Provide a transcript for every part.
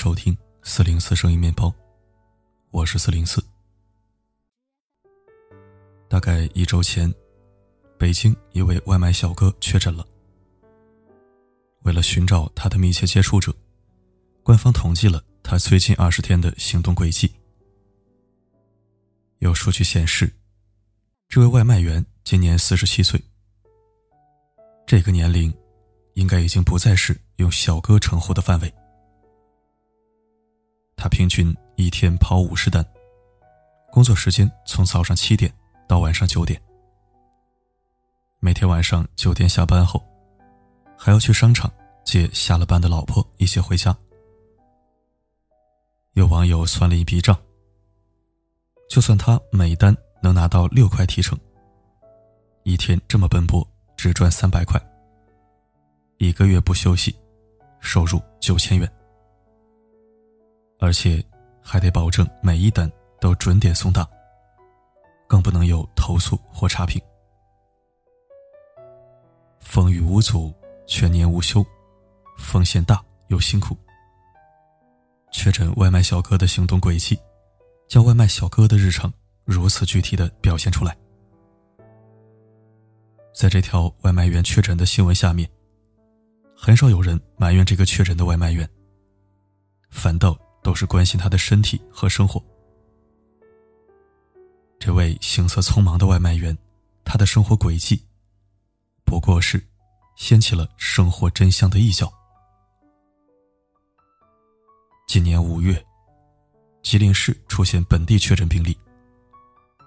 收听四零四声音面包，我是四零四。大概一周前，北京一位外卖小哥确诊了。为了寻找他的密切接触者，官方统计了他最近二十天的行动轨迹。有数据显示，这位外卖员今年四十七岁。这个年龄，应该已经不再是用小哥称呼的范围。他平均一天跑五十单，工作时间从早上七点到晚上九点。每天晚上九点下班后，还要去商场接下了班的老婆一起回家。有网友算了一笔账，就算他每单能拿到六块提成，一天这么奔波。只赚三百块，一个月不休息，收入九千元，而且还得保证每一单都准点送达，更不能有投诉或差评。风雨无阻，全年无休，风险大又辛苦。确诊外卖小哥的行动轨迹，将外卖小哥的日常如此具体的表现出来。在这条外卖员确诊的新闻下面，很少有人埋怨这个确诊的外卖员，反倒都是关心他的身体和生活。这位行色匆忙的外卖员，他的生活轨迹，不过是掀起了生活真相的一角。今年五月，吉林市出现本地确诊病例，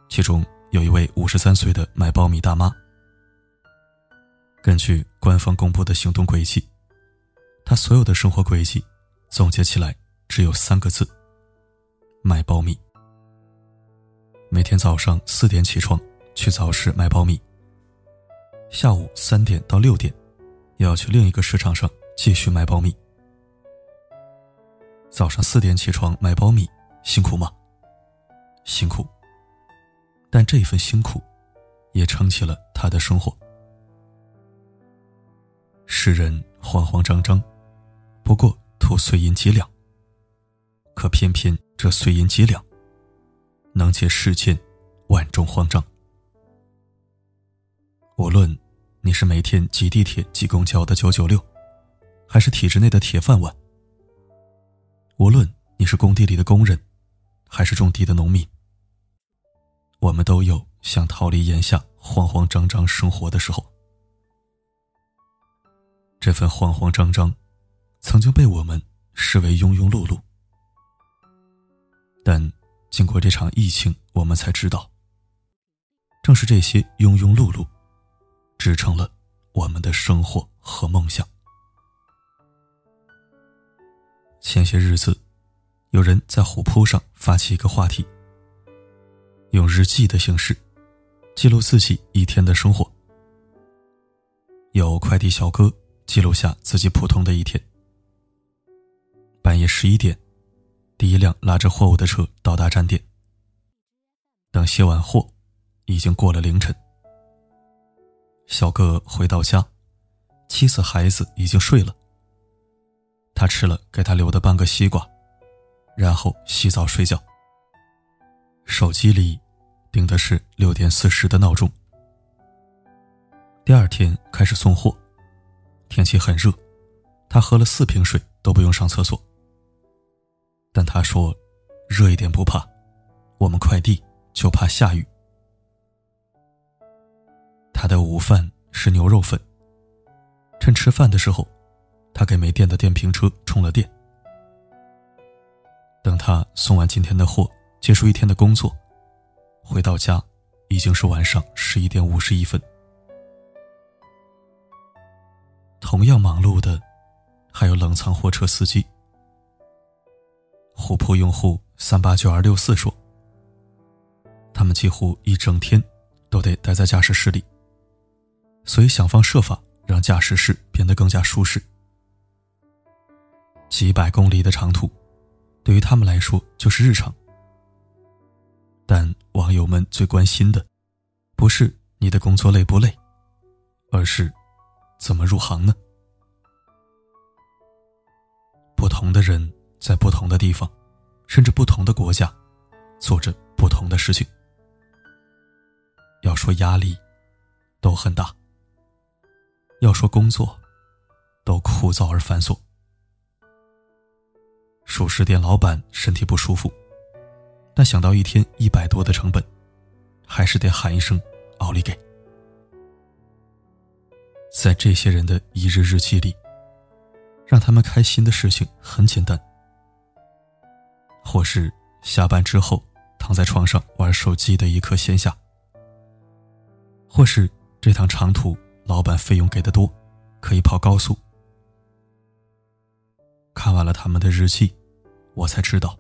其中有一位五十三岁的卖苞米大妈。根据官方公布的行动轨迹，他所有的生活轨迹总结起来只有三个字：卖苞米。每天早上四点起床去早市卖苞米，下午三点到六点又要去另一个市场上继续卖苞米。早上四点起床买苞米辛苦吗？辛苦，但这份辛苦也撑起了他的生活。世人慌慌张张，不过图碎银几两。可偏偏这碎银几两，能解世间万众慌张。无论你是每天挤地铁、挤公交的九九六，还是体制内的铁饭碗；无论你是工地里的工人，还是种地的农民，我们都有想逃离眼下慌慌张张生活的时候。这份慌慌张张，曾经被我们视为庸庸碌碌，但经过这场疫情，我们才知道，正是这些庸庸碌碌，支撑了我们的生活和梦想。前些日子，有人在虎扑上发起一个话题，用日记的形式记录自己一天的生活，有快递小哥。记录下自己普通的一天。半夜十一点，第一辆拉着货物的车到达站点。等卸完货，已经过了凌晨。小哥回到家，妻子孩子已经睡了。他吃了给他留的半个西瓜，然后洗澡睡觉。手机里定的是六点四十的闹钟。第二天开始送货。天气很热，他喝了四瓶水都不用上厕所。但他说：“热一点不怕，我们快递就怕下雨。”他的午饭是牛肉粉。趁吃饭的时候，他给没电的电瓶车充了电。等他送完今天的货，结束一天的工作，回到家，已经是晚上十一点五十一分。同样忙碌的，还有冷藏货车司机。虎扑用户三八九二六四说：“他们几乎一整天都得待在驾驶室里，所以想方设法让驾驶室变得更加舒适。几百公里的长途，对于他们来说就是日常。但网友们最关心的，不是你的工作累不累，而是……”怎么入行呢？不同的人在不同的地方，甚至不同的国家，做着不同的事情。要说压力，都很大；要说工作，都枯燥而繁琐。熟食店老板身体不舒服，但想到一天一百多的成本，还是得喊一声“奥利给”。在这些人的一日日记里，让他们开心的事情很简单，或是下班之后躺在床上玩手机的一刻闲暇，或是这趟长途老板费用给的多，可以跑高速。看完了他们的日记，我才知道，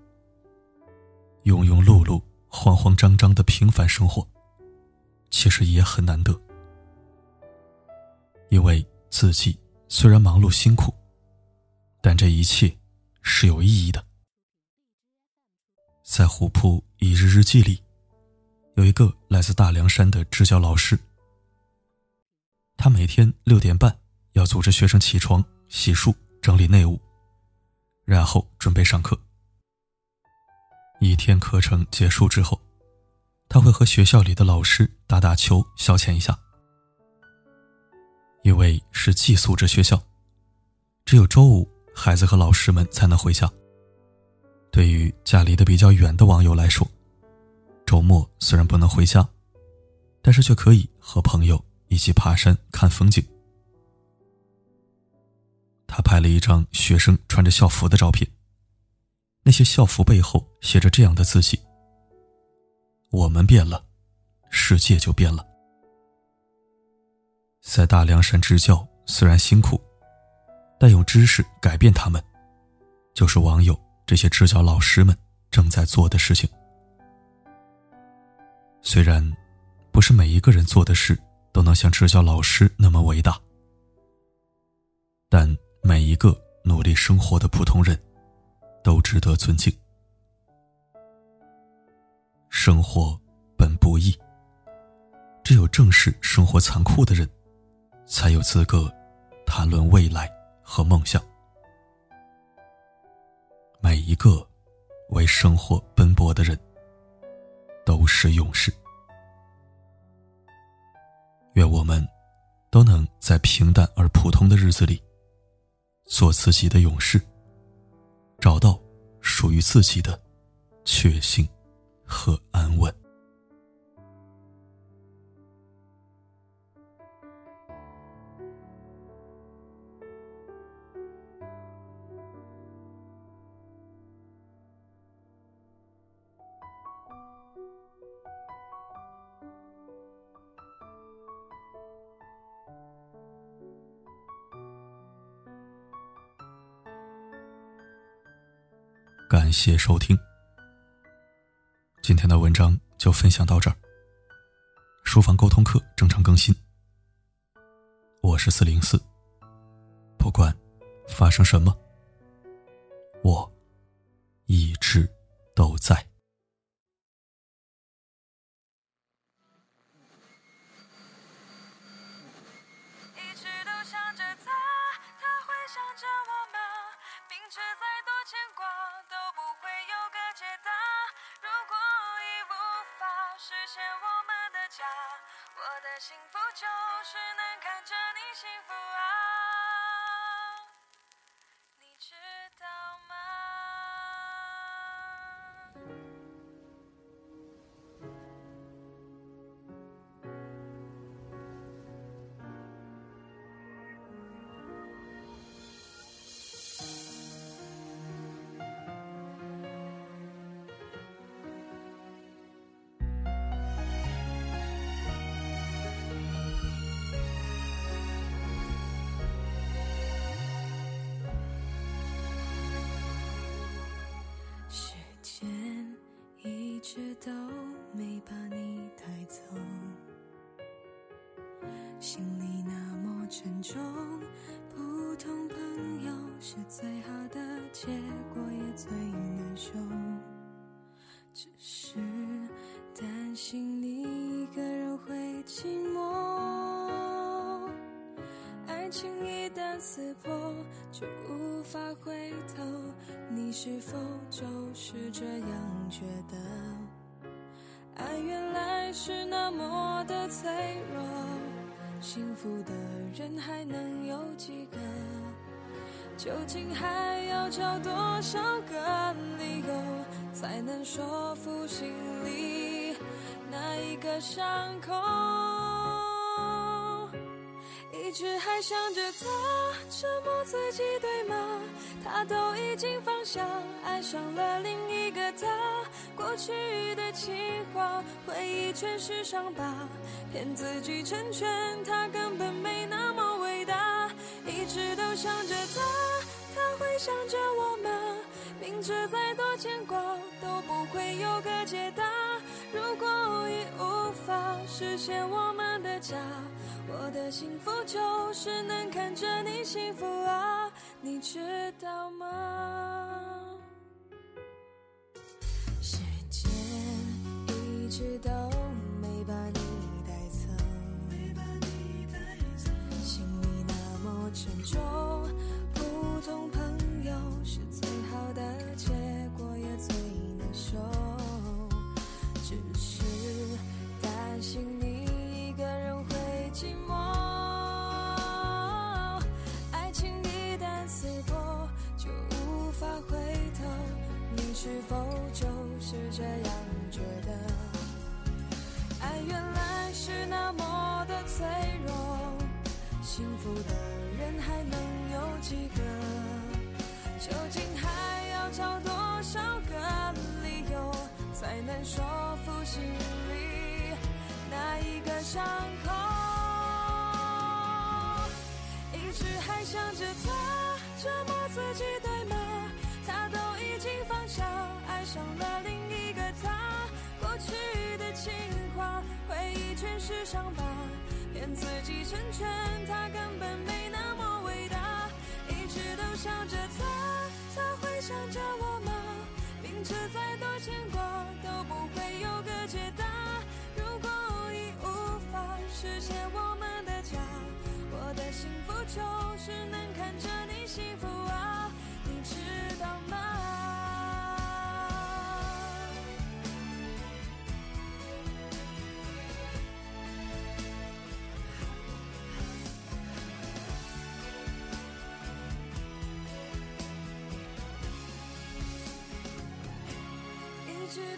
庸庸碌碌、慌慌张张的平凡生活，其实也很难得。因为自己虽然忙碌辛苦，但这一切是有意义的。在虎扑一日日记里，有一个来自大凉山的支教老师。他每天六点半要组织学生起床、洗漱、整理内务，然后准备上课。一天课程结束之后，他会和学校里的老师打打球，消遣一下。因为是寄宿制学校，只有周五孩子和老师们才能回家。对于家离得比较远的网友来说，周末虽然不能回家，但是却可以和朋友一起爬山看风景。他拍了一张学生穿着校服的照片，那些校服背后写着这样的字迹：“我们变了，世界就变了。”在大凉山支教虽然辛苦，但用知识改变他们，就是网友这些支教老师们正在做的事情。虽然不是每一个人做的事都能像支教老师那么伟大，但每一个努力生活的普通人，都值得尊敬。生活本不易，只有正视生活残酷的人。才有资格谈论未来和梦想。每一个为生活奔波的人都是勇士。愿我们都能在平淡而普通的日子里做自己的勇士，找到属于自己的确信和安稳。感谢收听，今天的文章就分享到这儿。书房沟通课正常更新，我是四零四。不管发生什么，我一直都在。是最好的结果也最难受。只是担心你一个人会寂寞。爱情一旦撕破就无法回头。你是否就是这样觉得？爱原来是那么的脆弱幸福的人还能有几个？究竟还要找多少个理由，才能说服心里那一个伤口？一直还想着他，折磨自己对吗？他都已经放下，爱上了另一个他。过去的情话，回忆全是伤疤，骗自己成全他，根本没那么伟大。一直都想着他，想着我吗？明知再多牵挂，都不会有个解答。如果已无法实现我们的家。我的幸福就是能看着你幸福啊，你知道吗？时间一直都是否就是这样觉得？爱原来是那么的脆弱，幸福的人还能有几个？究竟还要找多少个理由，才能说服心里那一个伤口？一直还想着他折磨自己对吗？爱上了另一个他。过去的情话，回忆全是伤疤，骗自己成全他，根本没那么伟大。一直都想着他，他会想着我吗？明知再多牵挂，都不会有个解答。如果已无法实现我们的家，我的幸福就。一直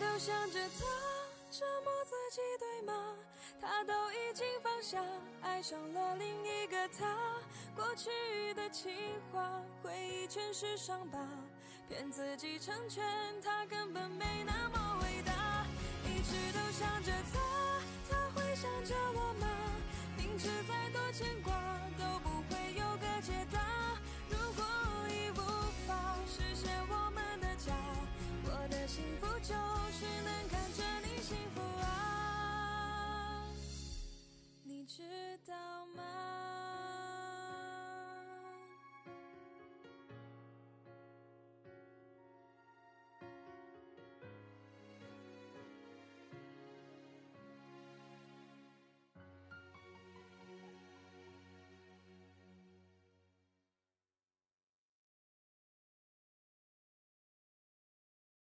都想着他，折磨自己对吗？他都已经放下，爱上了另一个他。过去的情话，回忆全是伤疤，骗自己成全他，根本没那么伟大。一直都想着他，他会想着我吗？明知再多牵挂，都不会有个解答。如果已无法实现我们的家。幸福就是能看着你幸福。